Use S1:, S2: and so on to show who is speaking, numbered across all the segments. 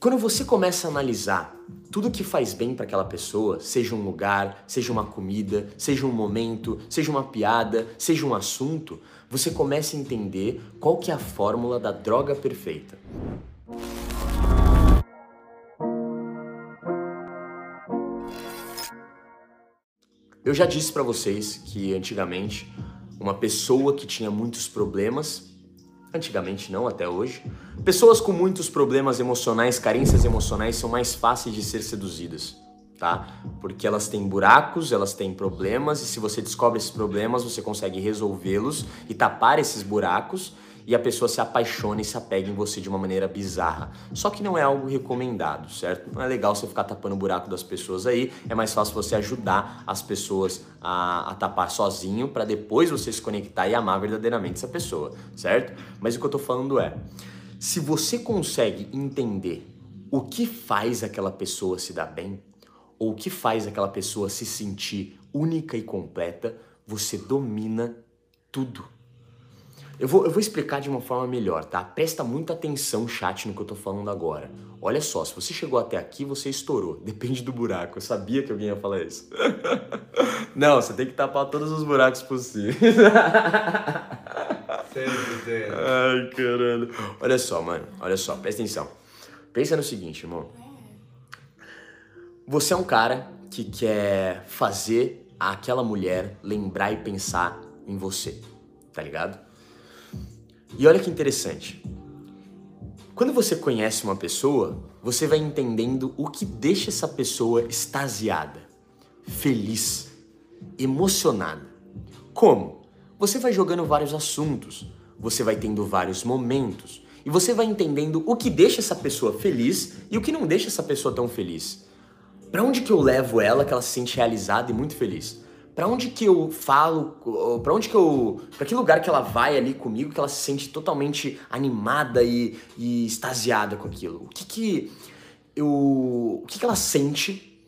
S1: Quando você começa a analisar tudo que faz bem para aquela pessoa, seja um lugar, seja uma comida, seja um momento, seja uma piada, seja um assunto, você começa a entender qual que é a fórmula da droga perfeita. Eu já disse para vocês que antigamente uma pessoa que tinha muitos problemas Antigamente não, até hoje. Pessoas com muitos problemas emocionais, carências emocionais são mais fáceis de ser seduzidas, tá? Porque elas têm buracos, elas têm problemas e se você descobre esses problemas, você consegue resolvê-los e tapar esses buracos e a pessoa se apaixona e se apega em você de uma maneira bizarra. Só que não é algo recomendado, certo? Não é legal você ficar tapando o buraco das pessoas aí, é mais fácil você ajudar as pessoas a, a tapar sozinho para depois você se conectar e amar verdadeiramente essa pessoa, certo? Mas o que eu tô falando é, se você consegue entender o que faz aquela pessoa se dar bem, ou o que faz aquela pessoa se sentir única e completa, você domina tudo. Eu vou, eu vou explicar de uma forma melhor, tá? Presta muita atenção, chat, no que eu tô falando agora. Olha só, se você chegou até aqui, você estourou. Depende do buraco. Eu sabia que alguém ia falar isso. Não, você tem que tapar todos os buracos possíveis. Ai, caralho. Olha só, mano. Olha só, presta atenção. Pensa no seguinte, irmão. Você é um cara que quer fazer aquela mulher lembrar e pensar em você, tá ligado? E olha que interessante. Quando você conhece uma pessoa, você vai entendendo o que deixa essa pessoa extasiada, feliz, emocionada. Como? Você vai jogando vários assuntos, você vai tendo vários momentos e você vai entendendo o que deixa essa pessoa feliz e o que não deixa essa pessoa tão feliz. Para onde que eu levo ela que ela se sente realizada e muito feliz? Para onde que eu falo, para onde que eu, para que lugar que ela vai ali comigo que ela se sente totalmente animada e, e extasiada com aquilo? O que que eu, o que que ela sente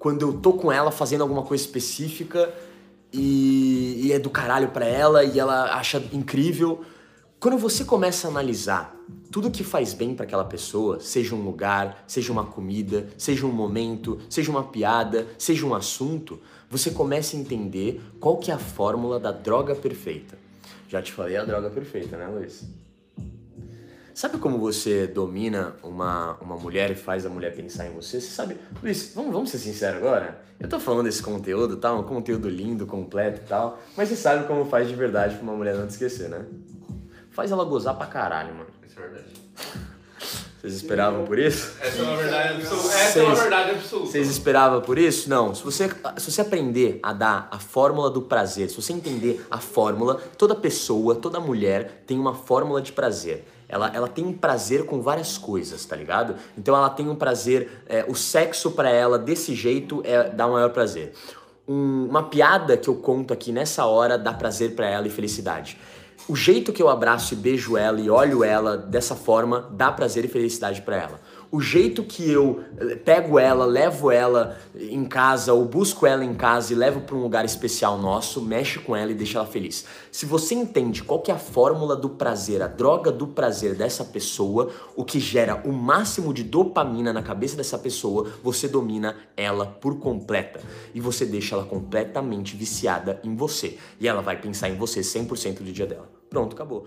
S1: quando eu tô com ela fazendo alguma coisa específica e, e é do caralho para ela e ela acha incrível? Quando você começa a analisar tudo que faz bem para aquela pessoa, seja um lugar, seja uma comida, seja um momento, seja uma piada, seja um assunto, você começa a entender qual que é a fórmula da droga perfeita. Já te falei a droga perfeita, né, Luiz? Sabe como você domina uma, uma mulher e faz a mulher pensar em você? Você sabe, Luiz, vamos, vamos ser sinceros agora? Eu tô falando desse conteúdo, tá? Um conteúdo lindo, completo e tal, mas você sabe como faz de verdade pra uma mulher não te esquecer, né? Faz ela gozar pra caralho, mano.
S2: Isso é verdade.
S1: Vocês esperavam por isso?
S2: Essa é uma verdade absoluta. Essa é uma verdade absoluta.
S1: Vocês esperavam por isso? Não. Se você, se você aprender a dar a fórmula do prazer, se você entender a fórmula, toda pessoa, toda mulher tem uma fórmula de prazer. Ela, ela tem um prazer com várias coisas, tá ligado? Então ela tem um prazer, é, o sexo para ela desse jeito é dá um maior prazer. Um, uma piada que eu conto aqui nessa hora dá prazer para ela e felicidade o jeito que eu abraço e beijo ela e olho ela dessa forma dá prazer e felicidade para ela. O jeito que eu eh, pego ela, levo ela em casa ou busco ela em casa e levo para um lugar especial nosso, mexe com ela e deixa ela feliz. Se você entende qual que é a fórmula do prazer, a droga do prazer dessa pessoa, o que gera o máximo de dopamina na cabeça dessa pessoa, você domina ela por completa e você deixa ela completamente viciada em você. E ela vai pensar em você 100% do dia dela. Pronto, acabou.